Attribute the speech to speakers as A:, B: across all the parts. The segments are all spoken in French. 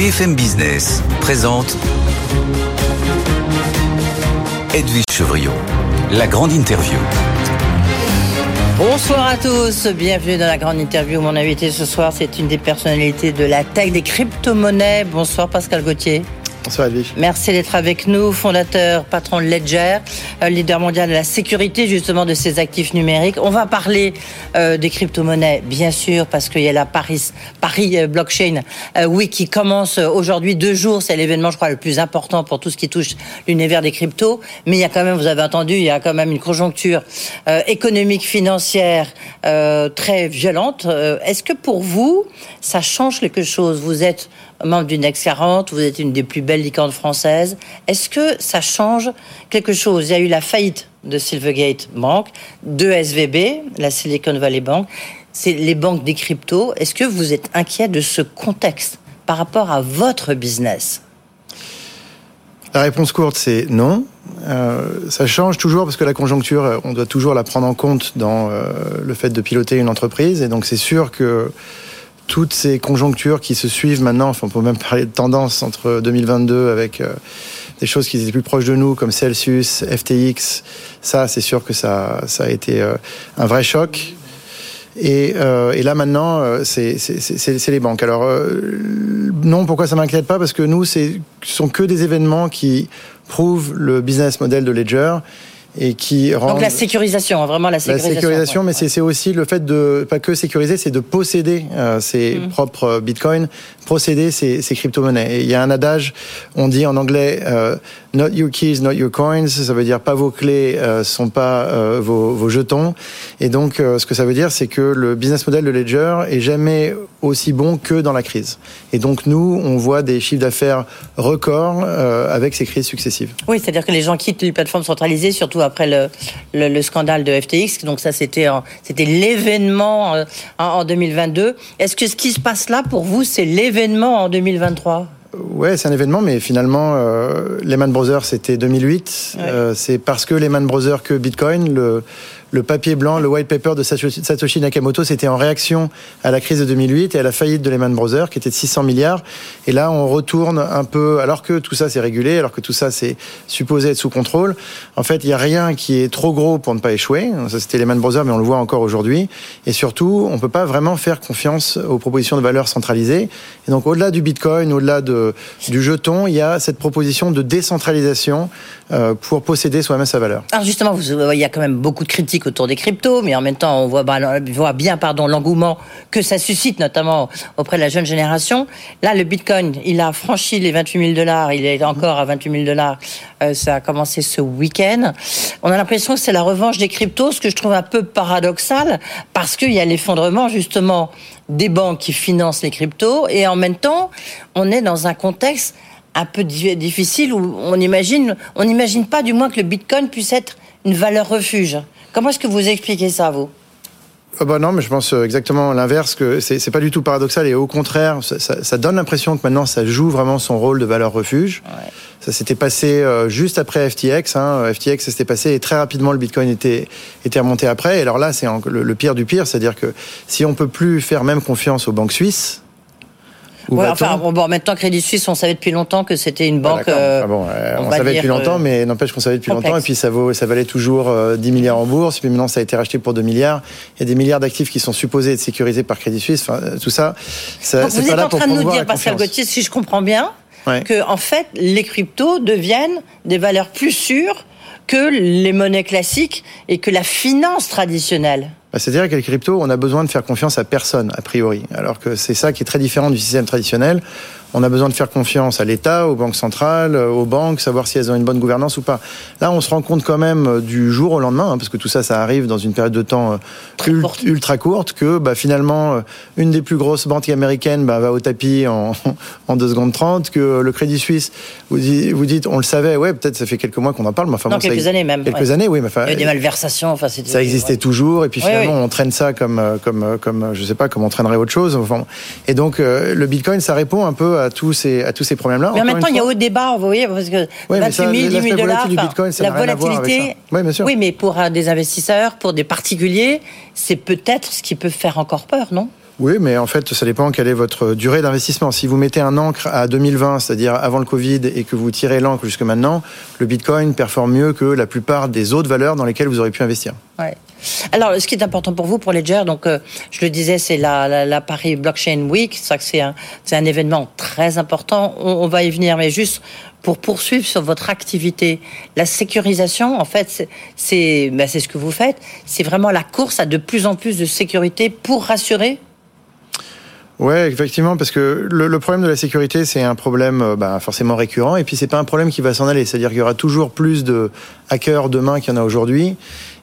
A: BFM Business présente Edwige Chevriot, la grande interview.
B: Bonsoir à tous, bienvenue dans la grande interview. Mon invité ce soir, c'est une des personnalités de la tech des crypto-monnaies. Bonsoir Pascal Gauthier. Merci d'être avec nous, fondateur, patron de Ledger, euh, leader mondial de la sécurité justement de ces actifs numériques. On va parler euh, des crypto-monnaies, bien sûr, parce qu'il y a la Paris, Paris euh, Blockchain oui, qui commence aujourd'hui deux jours. C'est l'événement, je crois, le plus important pour tout ce qui touche l'univers des cryptos. Mais il y a quand même, vous avez entendu, il y a quand même une conjoncture économique, financière très violente. Est-ce que pour vous, ça change quelque chose? Vous êtes membre du Next 40, vous êtes une des plus belles licornes françaises. Est-ce que ça change quelque chose? Il y a eu la faillite de Silvergate Bank, de SVB, la Silicon Valley Bank. C'est les banques des cryptos. Est-ce que vous êtes inquiet de ce contexte par rapport à votre business?
C: La réponse courte, c'est non. Euh, ça change toujours parce que la conjoncture, on doit toujours la prendre en compte dans euh, le fait de piloter une entreprise. Et donc c'est sûr que toutes ces conjonctures qui se suivent maintenant, enfin, on peut même parler de tendance entre 2022 avec euh, des choses qui étaient plus proches de nous comme Celsius, FTX, ça c'est sûr que ça, ça a été euh, un vrai choc. Et, euh, et là maintenant, c'est les banques. Alors non, pourquoi ça m'inquiète pas? Parce que nous, ce sont que des événements qui prouvent le business model de Ledger et qui rend
B: donc la sécurisation, hein, vraiment la sécurisation.
C: La sécurisation, mais c'est aussi le fait de pas que sécuriser, c'est de posséder euh, ses mm. propres bitcoins, posséder ces, ces crypto-monnaies. Il y a un adage, on dit en anglais euh, "not your keys, not your coins", ça veut dire pas vos clés, euh, sont pas euh, vos, jetons. Et donc, ce que ça veut dire, c'est que le business model de Ledger est jamais aussi bon que dans la crise. Et donc nous, on voit des chiffres d'affaires records avec ces crises successives.
B: Oui, c'est-à-dire que les gens quittent les plateformes centralisées, surtout après le, le, scandale de FTX. Donc ça, c'était c'était l'événement euh, en 2022. Est-ce que ce qui se passe là, pour vous, c'est l'événement en 2023
C: Ouais, c'est un événement, mais finalement, euh, Lehman Brothers, c'était 2008. Euh, c'est parce que Lehman Brothers que Bitcoin, le, le papier blanc, le white paper de Satoshi Nakamoto, c'était en réaction à la crise de 2008 et à la faillite de Lehman Brothers, qui était de 600 milliards. Et là, on retourne un peu, alors que tout ça c'est régulé, alors que tout ça c'est supposé être sous contrôle. En fait, il n'y a rien qui est trop gros pour ne pas échouer. Ça, c'était Lehman Brothers, mais on le voit encore aujourd'hui. Et surtout, on peut pas vraiment faire confiance aux propositions de valeur centralisées. Et donc, au-delà du Bitcoin, au-delà de, du jeton, il y a cette proposition de décentralisation euh, pour posséder soi-même sa valeur.
B: Alors justement, il y a quand même beaucoup de critiques autour des cryptos, mais en même temps, on voit, bien l'engouement que ça suscite, notamment auprès de la jeune génération. Là, le Bitcoin, il a franchi les 28 000 dollars, il est encore à 28 000 dollars. Euh, ça a commencé ce week-end. On a l'impression que c'est la revanche des cryptos, ce que je trouve un peu paradoxal, parce qu'il y a l'effondrement justement des banques qui financent les cryptos, et en même temps, on est dans un contexte un peu difficile où on imagine, on n'imagine pas du moins que le Bitcoin puisse être une valeur refuge. Comment est-ce que vous expliquez ça, vous?
C: Bah non, mais je pense euh, exactement l'inverse, que c'est pas du tout paradoxal et au contraire, ça, ça, donne l'impression que maintenant ça joue vraiment son rôle de valeur refuge. Ouais. Ça s'était passé euh, juste après FTX. Hein. FTX, ça s'était passé et très rapidement le Bitcoin était, était remonté après. Et alors là, c'est le, le, pire du pire, c'est-à-dire que si on peut plus faire même confiance aux banques suisses,
B: Ouais, enfin, bon, maintenant, Crédit Suisse, on savait depuis longtemps que c'était une banque. Euh,
C: ah bon, on, savait depuis longtemps, euh, mais n'empêche qu'on savait depuis longtemps. Et puis, ça, vaut, ça valait toujours 10 euh, milliards en bourse. Et puis maintenant, ça a été racheté pour 2 milliards. Il y a des milliards d'actifs qui sont supposés être sécurisés par Crédit Suisse. Enfin, tout ça,
B: ça Donc, vous êtes en train de nous dire, Pascal Gauthier, si je comprends bien, que en fait, les cryptos deviennent des valeurs plus sûres que les monnaies classiques et que la finance traditionnelle.
C: Bah, c'est-à-dire qu'avec les cryptos, on a besoin de faire confiance à personne, a priori. Alors que c'est ça qui est très différent du système traditionnel on a besoin de faire confiance à l'État, aux banques centrales, aux banques, savoir si elles ont une bonne gouvernance ou pas. Là, on se rend compte quand même euh, du jour au lendemain, hein, parce que tout ça, ça arrive dans une période de temps euh, ultra courte, que bah, finalement, euh, une des plus grosses banques américaines bah, va au tapis en, en 2 secondes 30, que le Crédit Suisse, vous, vous dites, on le savait, ouais, peut-être ça fait quelques mois qu'on en parle, mais enfin...
B: Non, quelques années même.
C: Quelques années, oui. Mais
B: enfin, Il y a des malversations, enfin...
C: Ça existait toujours, et puis finalement, on traîne ça comme, comme, comme, je sais pas, comme on traînerait autre chose. Enfin, et donc, le Bitcoin, ça répond un peu à tous ces... À tous ces problèmes-là.
B: Mais en même temps, il y a haut débat, vous voyez, parce que 28 000, 10 000 dollars, la volatilité.
C: Oui, bien sûr.
B: oui, mais pour des investisseurs, pour des particuliers, c'est peut-être ce qui peut faire encore peur, non?
C: Oui, mais en fait, ça dépend quelle est votre durée d'investissement. Si vous mettez un encre à 2020, c'est-à-dire avant le Covid, et que vous tirez l'encre jusque maintenant, le Bitcoin performe mieux que la plupart des autres valeurs dans lesquelles vous aurez pu investir.
B: Ouais. Alors, ce qui est important pour vous, pour Ledger, donc, euh, je le disais, c'est la, la, Paris Blockchain Week. C'est c'est un, événement très important. On, va y venir, mais juste pour poursuivre sur votre activité, la sécurisation, en fait, c'est ben, ce que vous faites. C'est vraiment la course à de plus en plus de sécurité pour rassurer
C: Ouais, effectivement, parce que le, problème de la sécurité, c'est un problème euh, bah, forcément récurrent, et puis c'est pas un problème qui va s'en aller. C'est-à-dire qu'il y aura toujours plus de hackers demain qu'il y en a aujourd'hui,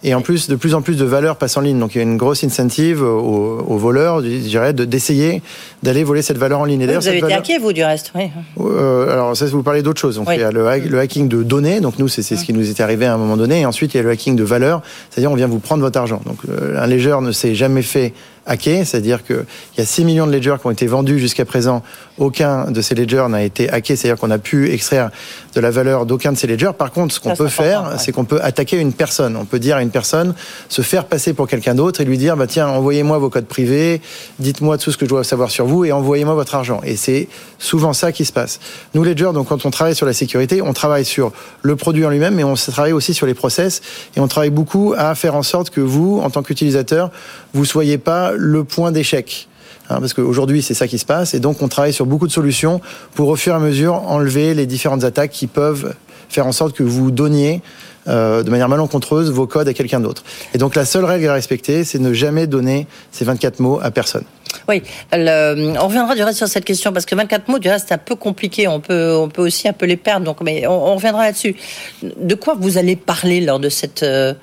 C: et en plus, de plus en plus de valeurs passent en ligne. Donc il y a une grosse incentive aux, aux voleurs, je dirais, d'essayer d'aller voler cette valeur en ligne.
B: Et vous avez été hacké, vous, du reste, oui.
C: Euh, alors ça, vous parlez d'autre chose. Donc il y a le, le, hacking de données. Donc nous, c'est ce qui nous est arrivé à un moment donné. Et ensuite, il y a le hacking de valeur, c'est-à-dire on vient vous prendre votre argent. Donc euh, un légeur ne s'est jamais fait hacker, c'est-à-dire qu'il y a 6 millions de ledgers qui ont été vendus jusqu'à présent. Aucun de ces ledgers n'a été hacké, c'est-à-dire qu'on a pu extraire de la valeur d'aucun de ces ledgers. Par contre, ce qu'on peut faire, c'est qu'on peut attaquer une personne. On peut dire à une personne, se faire passer pour quelqu'un d'autre et lui dire, bah tiens, envoyez-moi vos codes privés, dites-moi tout ce que je dois savoir sur vous et envoyez-moi votre argent. Et c'est souvent ça qui se passe. Nous, Ledger, donc quand on travaille sur la sécurité, on travaille sur le produit en lui-même, mais on travaille aussi sur les process et on travaille beaucoup à faire en sorte que vous, en tant qu'utilisateur, vous soyez pas le point d'échec. Hein, parce qu'aujourd'hui, c'est ça qui se passe. Et donc, on travaille sur beaucoup de solutions pour, au fur et à mesure, enlever les différentes attaques qui peuvent faire en sorte que vous donniez euh, de manière malencontreuse vos codes à quelqu'un d'autre. Et donc la seule règle à respecter, c'est ne jamais donner ces 24 mots à personne.
B: Oui, on reviendra du reste sur cette question parce que 24 mots, du reste, c'est un peu compliqué. On peut, on peut aussi un peu les perdre. Donc, mais on, reviendra là-dessus. De quoi vous allez parler lors de cette euh,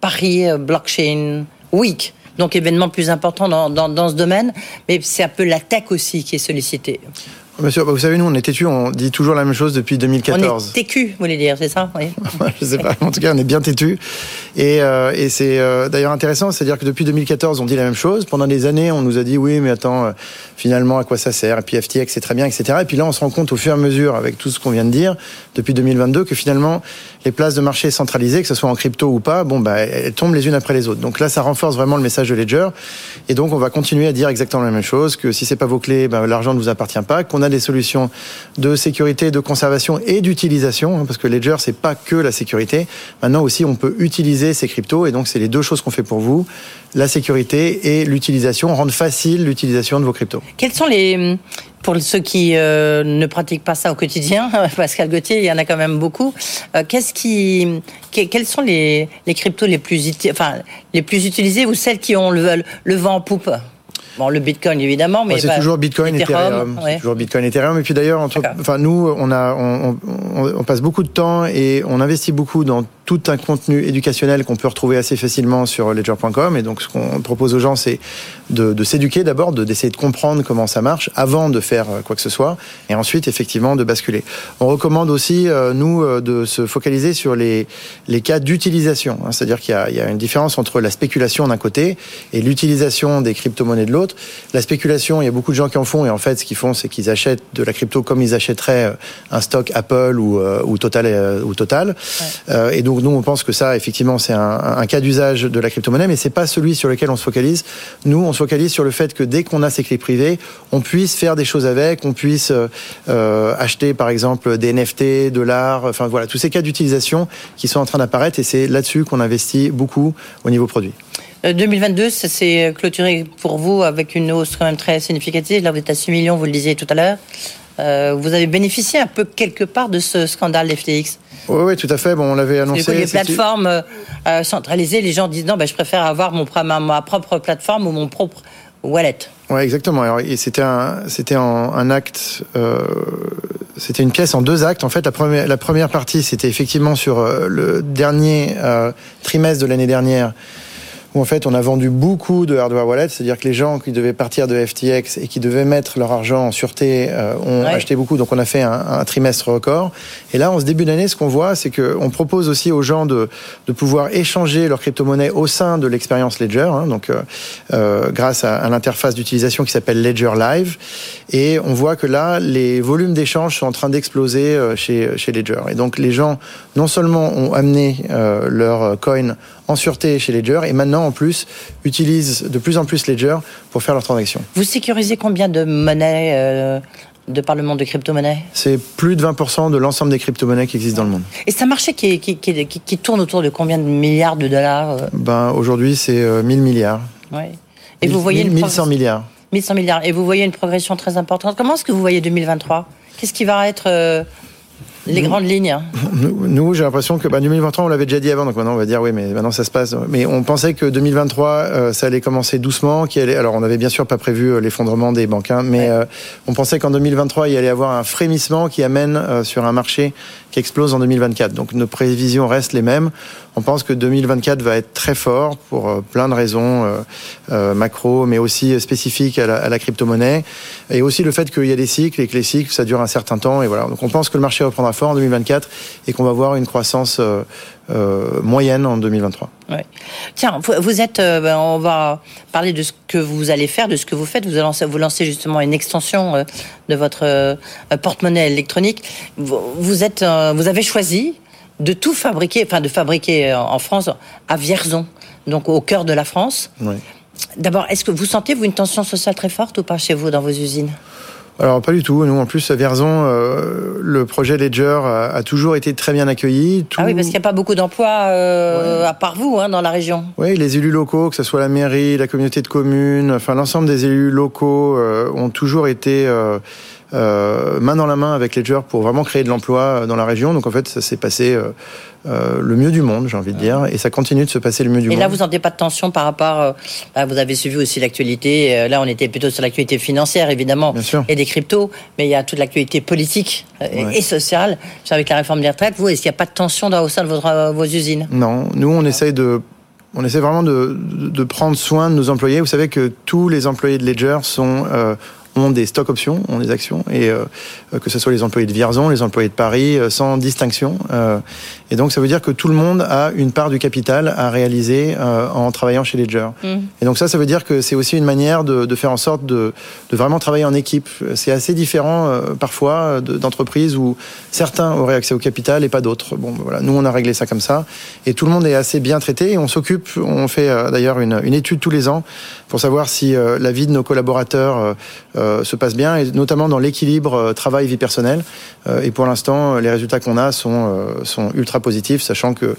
B: Paris euh, Blockchain Week? Donc événement plus important dans, dans, dans ce domaine, mais c'est un peu la tech aussi qui est sollicitée.
C: Monsieur, bah, vous savez, nous, on est têtu, on dit toujours la même chose depuis 2014.
B: On est têtu, vous voulez dire, c'est ça? Oui.
C: Je sais pas, en tout cas, on est bien têtu. Et, euh, et c'est euh, d'ailleurs intéressant, c'est-à-dire que depuis 2014, on dit la même chose. Pendant des années, on nous a dit, oui, mais attends, euh, finalement, à quoi ça sert? Et puis FTX, c'est très bien, etc. Et puis là, on se rend compte au fur et à mesure, avec tout ce qu'on vient de dire, depuis 2022, que finalement, les places de marché centralisées, que ce soit en crypto ou pas, bon, bah, elles tombent les unes après les autres. Donc là, ça renforce vraiment le message de Ledger. Et donc, on va continuer à dire exactement la même chose, que si c'est pas vos clés, bah, l'argent ne vous appartient pas, qu'on a des solutions de sécurité, de conservation et d'utilisation, hein, parce que Ledger, c'est pas que la sécurité. Maintenant aussi, on peut utiliser ces cryptos, et donc c'est les deux choses qu'on fait pour vous la sécurité et l'utilisation, rendre facile l'utilisation de vos cryptos.
B: Quels sont les pour ceux qui euh, ne pratiquent pas ça au quotidien, Pascal Gauthier, il y en a quand même beaucoup. Euh, qu'est-ce qui, quels sont les, les cryptos les plus, enfin, les plus utilisés ou celles qui ont le, le vent en poupe? Bon, le Bitcoin évidemment, mais
C: c'est toujours Bitcoin, Ethereum, Ethereum toujours Bitcoin, Ethereum. Et puis d'ailleurs, enfin nous, on a, on, on, on, passe beaucoup de temps et on investit beaucoup dans tout un contenu éducationnel qu'on peut retrouver assez facilement sur ledger.com. Et donc, ce qu'on propose aux gens, c'est de, de s'éduquer d'abord, d'essayer de, comprendre comment ça marche avant de faire euh, quoi que ce soit, et ensuite, effectivement, de basculer. On recommande aussi, euh, nous, euh, de se focaliser sur les, les cas d'utilisation. Hein. C'est-à-dire qu'il y, y, a une différence entre la spéculation d'un côté et l'utilisation des crypto-monnaies de l'autre. La spéculation, il y a beaucoup de gens qui en font, et en fait, ce qu'ils font, c'est qu'ils achètent de la crypto comme ils achèteraient un stock Apple ou, ou Total. Ou Total. Ouais. et donc, donc nous, on pense que ça, effectivement, c'est un, un, cas d'usage de la crypto-monnaie, mais c'est pas celui sur lequel on se focalise. Nous, on se focalise sur le fait que dès qu'on a ces clés privées, on puisse faire des choses avec, on puisse euh, acheter, par exemple, des NFT, de l'art, enfin voilà, tous ces cas d'utilisation qui sont en train d'apparaître, et c'est là-dessus qu'on investit beaucoup au niveau produit.
B: 2022, ça s'est clôturé pour vous avec une hausse quand même très significative. Là, vous êtes à 6 millions, vous le disiez tout à l'heure. Euh, vous avez bénéficié un peu quelque part de ce scandale FTX.
C: Oui, oui, tout à fait. Bon, on l'avait annoncé.
B: les plateformes euh, centralisées, les gens disent non, ben, je préfère avoir mon, ma, ma propre plateforme ou mon propre wallet.
C: Oui, exactement. Alors, c'était un, c'était un, acte, euh, c'était une pièce en deux actes. En fait, la première, la première partie, c'était effectivement sur euh, le dernier euh, trimestre de l'année dernière où en fait on a vendu beaucoup de hardware wallets, c'est-à-dire que les gens qui devaient partir de FTX et qui devaient mettre leur argent en sûreté euh, ont ouais. acheté beaucoup, donc on a fait un, un, trimestre record. Et là, en ce début d'année, ce qu'on voit, c'est qu'on propose aussi aux gens de, de pouvoir échanger leur crypto-monnaie au sein de l'expérience Ledger, hein, donc euh, euh, grâce à, à l'interface d'utilisation qui s'appelle Ledger Live. Et on voit que là, les volumes d'échanges sont en train d'exploser chez, chez Ledger. Et donc les gens, non seulement ont amené euh, leur coin en sûreté chez Ledger et maintenant en plus utilisent de plus en plus Ledger pour faire leurs transactions.
B: Vous sécurisez combien de monnaies euh, de par le monde de crypto-monnaies?
C: C'est plus de 20% de l'ensemble des crypto-monnaies qui existent dans le monde.
B: Et c'est un marché qui, qui, qui, qui, tourne autour de combien de milliards de dollars euh?
C: Ben, Aujourd'hui, c'est 1000 milliards.
B: Ouais.
C: Et 1000, vous voyez 1100 milliards.
B: 1100 milliards. Et vous voyez une progression très importante? Comment est-ce que vous voyez 2023 Qu'est-ce qui va être euh, les
C: nous,
B: grandes lignes.
C: Nous, j'ai l'impression que bah, 2023, on l'avait déjà dit avant, donc maintenant on va dire oui, mais maintenant ça se passe. Mais on pensait que 2023, euh, ça allait commencer doucement. Qu'il allait... Alors on n'avait bien sûr pas prévu euh, l'effondrement des banques, hein, mais ouais. euh, on pensait qu'en 2023, il y allait avoir un frémissement qui amène euh, sur un marché qui explose en 2024. Donc nos prévisions restent les mêmes. On pense que 2024 va être très fort pour euh, plein de raisons euh, macro, mais aussi spécifiques à la, crypto-monnaie, et aussi le fait qu'il y a des cycles et que les cycles ça dure un certain temps. Et voilà. Donc on pense que le marché reprendra fort en 2024 et qu'on va voir une croissance euh, euh, moyenne en 2023.
B: Ouais. Tiens, vous, êtes, euh, ben, on va parler de ce que vous allez faire, de ce que vous faites. Vous lancez, vous lancez justement une extension euh, de votre euh, porte-monnaie électronique. Vous, êtes, euh, vous avez choisi de tout fabriquer, enfin de fabriquer en France à Vierzon, donc au cœur de la France.
C: Oui.
B: D'abord, est-ce que vous sentez vous une tension sociale très forte ou pas chez vous dans vos usines?
C: Alors pas du tout. Nous, en plus, à Vierzon, euh, le projet Ledger a, a, toujours été très bien accueilli. Tout...
B: Ah oui, parce qu'il n'y a pas beaucoup d'emplois euh, ouais. à part vous hein, dans la région.
C: Oui, les élus locaux, que ce soit la mairie, la communauté de communes, enfin l'ensemble des élus locaux euh, ont toujours été euh, euh, main dans la main avec Ledger pour vraiment créer de l'emploi dans la région. Donc en fait, ça s'est passé euh, euh, le mieux du monde, j'ai envie de dire, et ça continue de se passer le mieux du
B: et
C: monde.
B: Et là, vous sentez pas de tension par rapport, euh, bah, vous avez suivi aussi l'actualité. Euh, là, on était plutôt sur l'actualité financière, évidemment, et des cryptos, mais il y a toute l'actualité politique euh, ouais. et sociale, avec la réforme des retraites. Vous, est-ce qu'il n'y a pas de tension dans, au sein de votre, euh, vos usines?
C: Non, nous, on essaye de on essaie vraiment de, de, prendre soin de nos employés. Vous savez que tous les employés de Ledger sont euh, ont des stock options, ont des actions, et euh, que ce soit les employés de Vierzon, les employés de Paris, euh, sans distinction. Euh, et donc ça veut dire que tout le monde a une part du capital à réaliser euh, en travaillant chez Ledger. Mmh. Et donc ça, ça veut dire que c'est aussi une manière de, de, faire en sorte de, de vraiment travailler en équipe. C'est assez différent euh, parfois d'entreprises où certains auraient accès au capital et pas d'autres. Bon, voilà, nous on a réglé ça comme ça, et tout le monde est assez bien traité. Et on s'occupe, on fait euh, d'ailleurs une, une, étude tous les ans pour savoir si euh, la vie de nos collaborateurs euh, se passe bien, et notamment dans l'équilibre euh, travail-vie personnelle. Euh, et pour l'instant, les résultats qu'on a sont, euh, sont ultra positifs, sachant que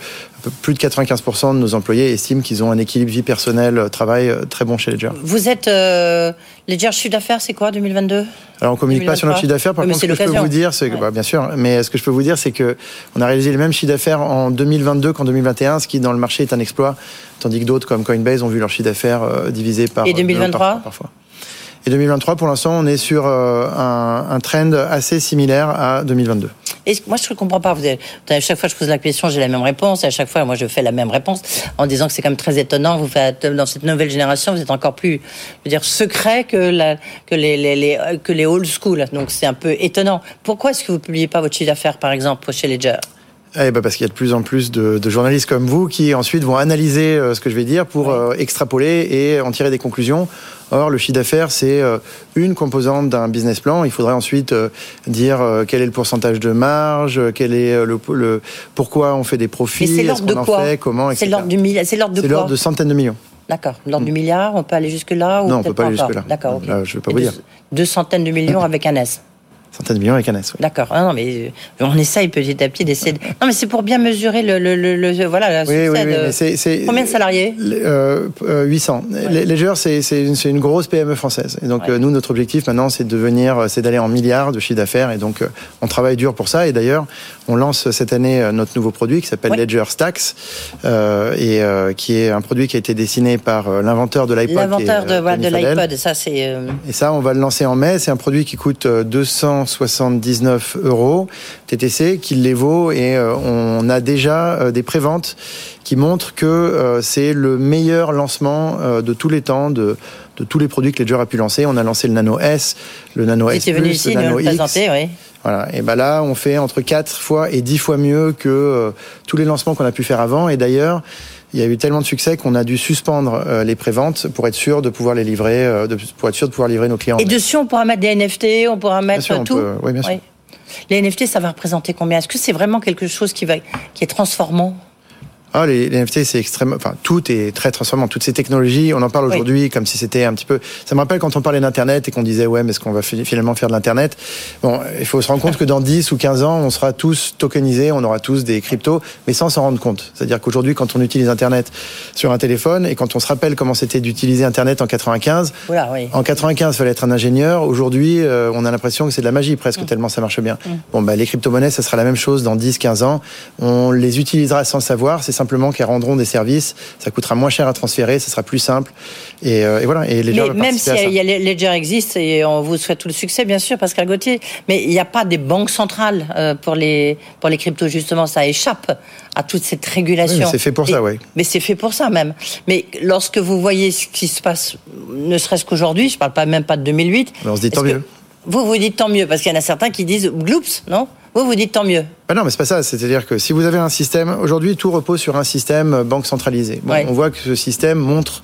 C: plus de 95% de nos employés estiment qu'ils ont un équilibre vie personnelle travail très bon chez Ledger.
B: Vous êtes euh, Ledger chiffre d'affaires, c'est quoi 2022
C: Alors on communique 2023? pas sur notre chiffre d'affaires. Par contre, ce que je peux vous dire, c'est ouais. bah, bien sûr, mais ce que je peux vous dire, c'est que on a réalisé le même chiffre d'affaires en 2022 qu'en 2021, ce qui dans le marché est un exploit, tandis que d'autres comme Coinbase ont vu leur chiffre d'affaires euh, divisé par
B: et 2023
C: par, parfois. Et 2023, pour l'instant, on est sur euh, un, trend assez similaire à 2022.
B: Et moi, je ne comprends pas. Vous à chaque fois que je pose la question, j'ai la même réponse. Et à chaque fois, moi, je fais la même réponse en disant que c'est quand même très étonnant. Vous faites dans cette nouvelle génération, vous êtes encore plus, je veux dire, secret que, les, que les old school. Donc, c'est un peu étonnant. Pourquoi est-ce que vous ne publiez pas votre chiffre d'affaires, par exemple, chez Ledger?
C: Eh ben parce qu'il y a de plus en plus de, de, journalistes comme vous qui ensuite vont analyser euh, ce que je vais dire pour euh, extrapoler et en tirer des conclusions. Or, le chiffre d'affaires, c'est euh, une composante d'un business plan. Il faudrait ensuite dire quel est le pourcentage de marge, quel est le, le pourquoi on fait des profits,
B: est-ce qu'on
C: en
B: quoi
C: fait, comment,
B: C'est l'ordre du milliard. C'est l'ordre de
C: C'est l'ordre de centaines de millions.
B: D'accord. L'ordre mm. du milliard, on peut aller jusque là ou
C: Non, on peut pas aller jusque là.
B: D'accord.
C: Okay. je vais pas vous
B: deux,
C: dire.
B: Deux centaines de millions avec un S
C: centaines de millions avec un S. Oui.
B: D'accord. Ah non, mais on essaye petit à petit d'essayer. De... Non, mais c'est pour bien mesurer le, le, le, le voilà
C: oui, oui.
B: Combien de salariés?
C: euh, 800. Ouais. Ledger, c'est, une, une grosse PME française. Et donc ouais. euh, nous, notre objectif maintenant, c'est de devenir, c'est d'aller en milliards de chiffre d'affaires. Et donc euh, on travaille dur pour ça. Et d'ailleurs, on lance cette année euh, notre nouveau produit qui s'appelle Ledger Stacks, euh, et euh, qui est un produit qui a été dessiné par euh, l'inventeur de l'iPod.
B: L'inventeur de, de l'iPod. Ça, c'est. euh,
C: Et ça, on va le lancer en mai. C'est un produit qui coûte 279 euros TTC, qui les vaut, et euh, on a déjà euh, des préventes qui montrent que euh, c'est le meilleur lancement de tous les temps de, de tous les produits que Ledger a pu lancer. On a lancé le Nano S, le Nano S+,
B: venu ici,
C: le Nano
B: X. Oui.
C: Voilà. Et ben là, on fait entre 4 fois et 10 fois mieux que euh, tous les lancements qu'on a pu faire avant. Et d'ailleurs, il y a eu tellement de succès qu'on a dû suspendre euh, les préventes pour être sûr de pouvoir les livrer, euh, de, pour être sûr de pouvoir livrer nos clients.
B: Et dessus, on pourra mettre des NFT, on pourra mettre
C: sûr,
B: tout.
C: Peut, oui, bien sûr. Oui.
B: Les NFT, ça va représenter combien? Est-ce que c'est vraiment quelque chose qui va, qui est transformant?
C: Ah, les, NFT, c'est extrêmement. Enfin, tout est très transformant. Toutes ces technologies, on en parle aujourd'hui comme si c'était un petit peu. Ça me rappelle quand on parlait d'Internet et qu'on disait, ouais, mais est-ce qu'on va finalement faire de l'Internet? Bon, il faut se rendre compte que dans 10 ou 15 ans, on sera tous tokenisés, on aura tous des cryptos, mais sans s'en rendre compte. C'est-à-dire qu'aujourd'hui, quand on utilise Internet sur un téléphone et quand on se rappelle comment c'était d'utiliser Internet en 95, en 95, il fallait être un ingénieur. Aujourd'hui, euh, on a l'impression que c'est de la magie presque, mm. tellement ça marche bien. Mm. Bon, bah, les crypto-monnaies, ça sera la même chose dans 10, 15 ans. On les utilisera sans savoir. C'est simplement qu'elles rendront des services. Ça coûtera moins cher à transférer, ça sera plus simple. Et, euh, voilà. Et
B: mais même si y a, Ledger existe et on vous souhaite tout le succès, bien sûr, Pascal Gauthier. Mais il n'y a pas des banques centrales euh, pour les pour les cryptos justement. Ça échappe à toute cette régulation.
C: c'est fait pour ça, oui.
B: Mais c'est fait pour ça même. Mais lorsque vous voyez ce qui se passe, ne serait-ce qu'aujourd'hui, je ne parle pas même pas de 2008.
C: on se dit tant mieux.
B: Vous vous dites tant mieux? Parce qu'il y en a certains qui disent gloops, non? Vous vous dites tant mieux.
C: Ben non, mais c'est pas ça. C'est-à-dire que si vous avez un système, aujourd'hui tout repose sur un système banque centralisée. On voit que ce système montre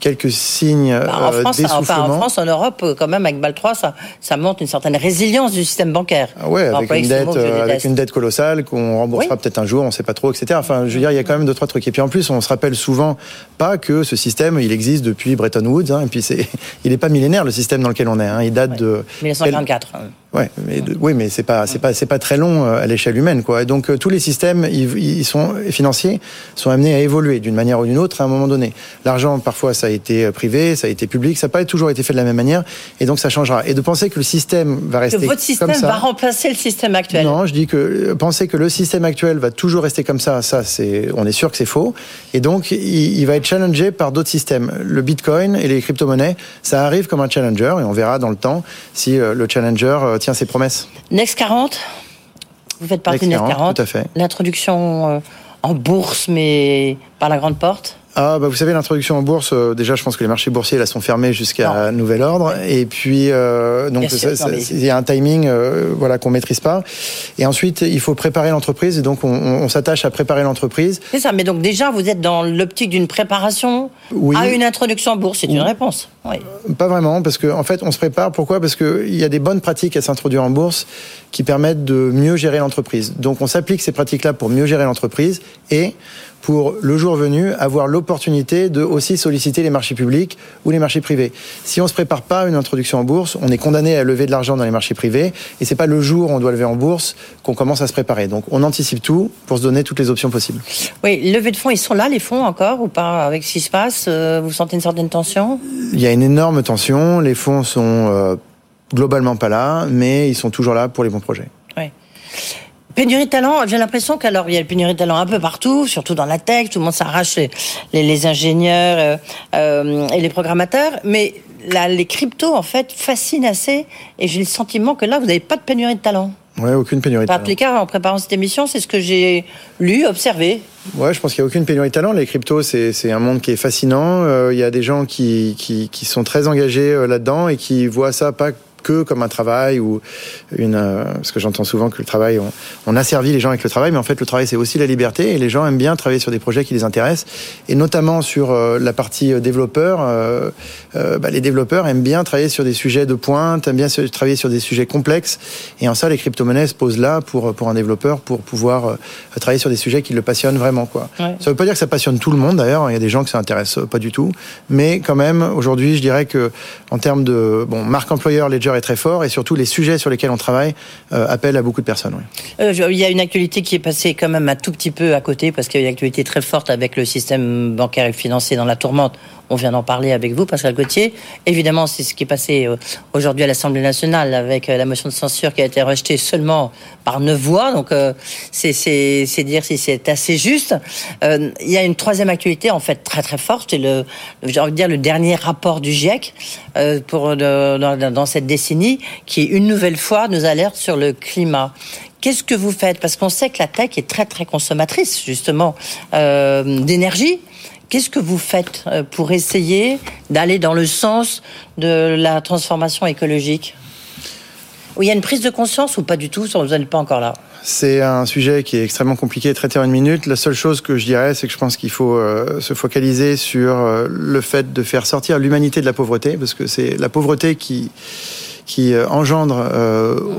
C: quelques signes bah,
B: en, euh, France, enfin, en France, en Europe, quand même, avec BAL 3, ça, ça montre une certaine résilience du système bancaire.
C: Ah ouais, avec, une dette, euh, avec une dette colossale qu'on remboursera peut-être un jour, on ne sait pas trop, etc. Enfin, je veux dire, il y a quand même deux trois trucs. Et puis en plus, on se rappelle souvent pas que ce système, il existe depuis Bretton Woods. Hein, et puis c'est, il n'est pas millénaire le système dans lequel on est. Hein, il date de
B: 1944.
C: Ouais, mais oui, mais c'est pas c'est pas c'est pas très long euh, à l'échelle humaine, quoi. Et donc tous les systèmes, ils, ils, sont financiers, sont amenés à évoluer d'une manière ou d'une autre à un moment donné. L'argent, parfois, ça a été privé ça a été public, ça n'a pas toujours été fait de la même manière, et donc ça changera. Et de penser que le système va rester
B: que votre système
C: va
B: remplacer le système actuel.
C: Non, je dis que euh, penser que le système actuel va toujours rester comme ça, ça c'est, on est sûr que c'est faux. Et donc il, va être challengé par d'autres systèmes. Le Bitcoin et les crypto-monnaies, ça arrive comme un challenger, et on verra dans le temps si euh, le challenger euh, tient ses promesses.
B: Next 40 vous faites partie de Next 40,
C: tout à fait.
B: L'introduction en bourse, mais par la grande porte
C: ah, bah, vous savez, l'introduction en bourse, euh, déjà, je pense que les marchés boursiers là sont fermés jusqu'à nouvel ordre. Et puis, euh, donc, il y a un timing, euh, voilà, qu'on maîtrise pas. Et ensuite, il faut préparer l'entreprise. Et donc, on, on s'attache à préparer l'entreprise.
B: C'est ça. Mais donc, déjà, vous êtes dans l'optique d'une préparation à une introduction en bourse. C'est une réponse. Oui.
C: Pas vraiment, parce qu'en en fait, on se prépare. Pourquoi? Parce qu'il y a des bonnes pratiques à s'introduire en bourse qui permettent de mieux gérer l'entreprise. Donc, on s'applique ces pratiques-là pour mieux gérer l'entreprise et pour le jour venu avoir l'opportunité de aussi solliciter les marchés publics ou les marchés privés. Si on se prépare pas à une introduction en bourse, on est condamné à lever de l'argent dans les marchés privés et c'est pas le jour où on doit lever en bourse qu'on commence à se préparer. Donc on anticipe tout pour se donner toutes les options possibles.
B: Oui, lever de fonds, ils sont là les fonds encore ou pas avec ce qui se passe euh, Vous sentez une certaine tension?
C: Il y a une énorme tension. Les fonds sont euh, globalement pas là, mais ils sont toujours là pour les bons projets.
B: Oui. Pénurie de talent, j'ai l'impression qu'alors il y a le pénurie de talent un peu partout, surtout dans la tech, tout le monde s'arrache les, les, ingénieurs euh, euh, et les programmateurs, mais là, les cryptos en fait fascinent assez, et j'ai le sentiment que là vous n'avez pas de pénurie de talent.
C: Ouais, aucune pénurie de talent.
B: en préparant cette émission, c'est ce que j'ai lu, observé.
C: Ouais, je pense qu'il n'y a aucune pénurie de talent. Les cryptos, c'est un monde qui est fascinant. Euh, il y a des gens qui, qui, qui sont très engagés là-dedans et qui voient ça pas que comme un travail ou une. Euh, parce que j'entends souvent que le travail, on, on, a servi les gens avec le travail, mais en fait, le travail, c'est aussi la liberté et les gens aiment bien travailler sur des projets qui les intéressent. Et notamment sur euh, la partie euh, développeur, euh, bah, les développeurs aiment bien travailler sur des sujets de pointe, aiment bien travailler sur des sujets complexes. Et en ça, les crypto-monnaies se posent là pour, pour un développeur pour pouvoir travailler sur des sujets qui le passionnent vraiment. Quoi. Ça ne veut pas dire que ça passionne tout le monde d'ailleurs, il y a des gens que ça intéresse pas du tout. Mais quand même, aujourd'hui, je dirais que en termes de bon, marque employeur, Ledger est très fort et surtout les sujets sur lesquels on travaille euh, appellent à beaucoup de personnes.
B: Euh, il y a une actualité qui est passée quand même un tout petit peu à côté parce qu'il y a une actualité très forte avec le système bancaire et financier dans la tourmente. On vient d'en parler avec vous, Pascal Gauthier. Évidemment, c'est ce qui est passé euh, aujourd'hui à l'Assemblée nationale avec la motion de censure qui a été rejetée seulement par neuf voix. Donc, c'est dire si c'est assez juste. il y a une troisième actualité, en fait, très très forte. C'est le, j'ai envie de dire, le dernier rapport du GIEC pour dans, cette décennie qui, une nouvelle fois, nous alerte sur le climat. Qu'est-ce que vous faites? Parce qu'on sait que la tech est très, très consommatrice, justement, euh, d'énergie. Qu'est-ce que vous faites euh, pour essayer d'aller dans le sens de la transformation écologique? Il y a une prise de conscience ou pas du tout Vous n'êtes pas encore là?
C: C'est un sujet qui est extrêmement compliqué à traiter en une minute. La seule chose que je dirais, c'est que je pense qu'il faut euh, se focaliser sur le fait de faire sortir l'humanité de la pauvreté, parce que c'est la pauvreté qui qui engendre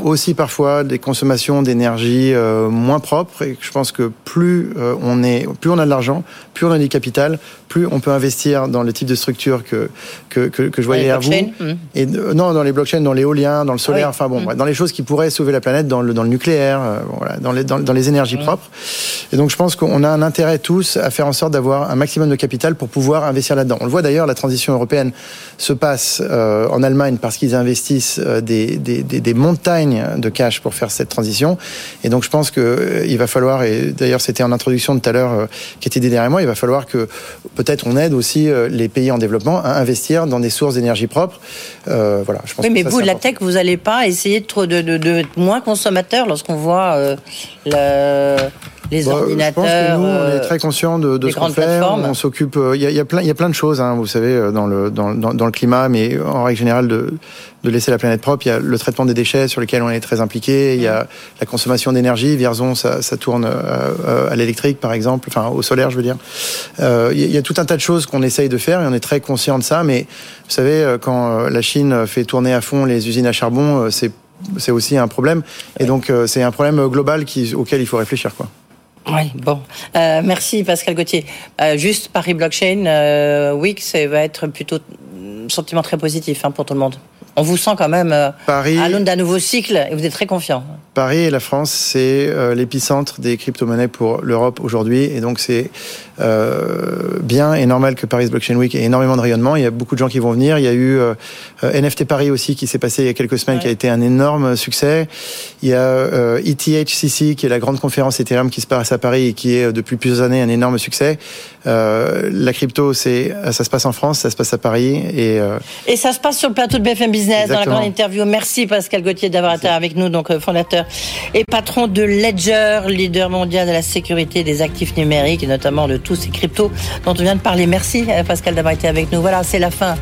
C: aussi parfois des consommations d'énergie moins propres. Et je pense que plus on est, plus on a de l'argent, plus on a du capital, plus on peut investir dans le type de structure que que, que, que je voyais à vous. Hmm. Et non, dans les blockchains, dans l'éolien, dans le solaire, ah enfin bon, hmm. dans les choses qui pourraient sauver la planète, dans le dans le nucléaire, voilà, dans les dans, dans les énergies hmm. propres. Et donc je pense qu'on a un intérêt tous à faire en sorte d'avoir un maximum de capital pour pouvoir investir là-dedans. On le voit d'ailleurs, la transition européenne se passe euh, en Allemagne parce qu'ils investissent euh, des, des, des, des, montagnes de cash pour faire cette transition. Et donc je pense que euh, il va falloir, et d'ailleurs c'était en introduction de tout à l'heure qui était dit derrière moi, il va falloir que peut-être on aide aussi les pays en développement à investir dans des sources d'énergie propres.
B: voilà, je pense oui, mais vous, la tech, vous n'allez pas essayer de, de, de, de, moins consommateur lorsqu'on voit le les bah, ordinateurs. Je pense que
C: nous, on est très conscients de, de ce qu'on fait. On s'occupe. Euh, il y a, y, a plein, il y a plein de choses, hein, vous savez, euh, dans le dans, dans, dans, le climat, mais en règle générale de de laisser la planète propre. Il y a le traitement des déchets sur lequel on est très impliqué. Il y a la consommation d'énergie. Vierzon, ça, ça tourne euh, à l'électrique, par exemple, enfin au solaire, je veux dire. Euh, il y a tout un tas de choses qu'on essaye de faire et on est très conscient de ça. Mais vous savez, quand la Chine fait tourner à fond les usines à charbon, c'est c'est aussi un problème. Et donc, c'est un problème global qui, auquel il faut réfléchir, quoi.
B: Oui, bon. Euh, merci Pascal Gauthier. Euh, juste Paris Blockchain euh, Week, ça va être plutôt un sentiment très positif hein, pour tout le monde. On vous sent quand même euh, Paris, à l'aune d'un nouveau cycle et vous êtes très confiant.
C: Paris et la France, c'est euh, l'épicentre des crypto-monnaies pour l'Europe aujourd'hui. Et donc, c'est bien et normal que Paris Blockchain Week ait énormément de rayonnement. Il y a beaucoup de gens qui vont venir. Il y a eu euh, NFT Paris aussi qui s'est passé il y a quelques semaines, qui a été un énorme succès. Il y a ETHCC qui est la grande conférence Ethereum qui se passe à Paris et qui est depuis plusieurs années un énorme succès. la crypto, c'est ça se passe en France, ça se passe à Paris et
B: et ça se passe sur le plateau de BFM Business dans la grande interview. Merci Pascal Gauthier d'avoir été avec nous, donc fondateur et patron de Ledger, leader mondial de la sécurité des actifs numériques et notamment de tous ces cryptos dont on vient de parler. Merci euh, Pascal d'avoir été avec nous. Voilà, c'est la fin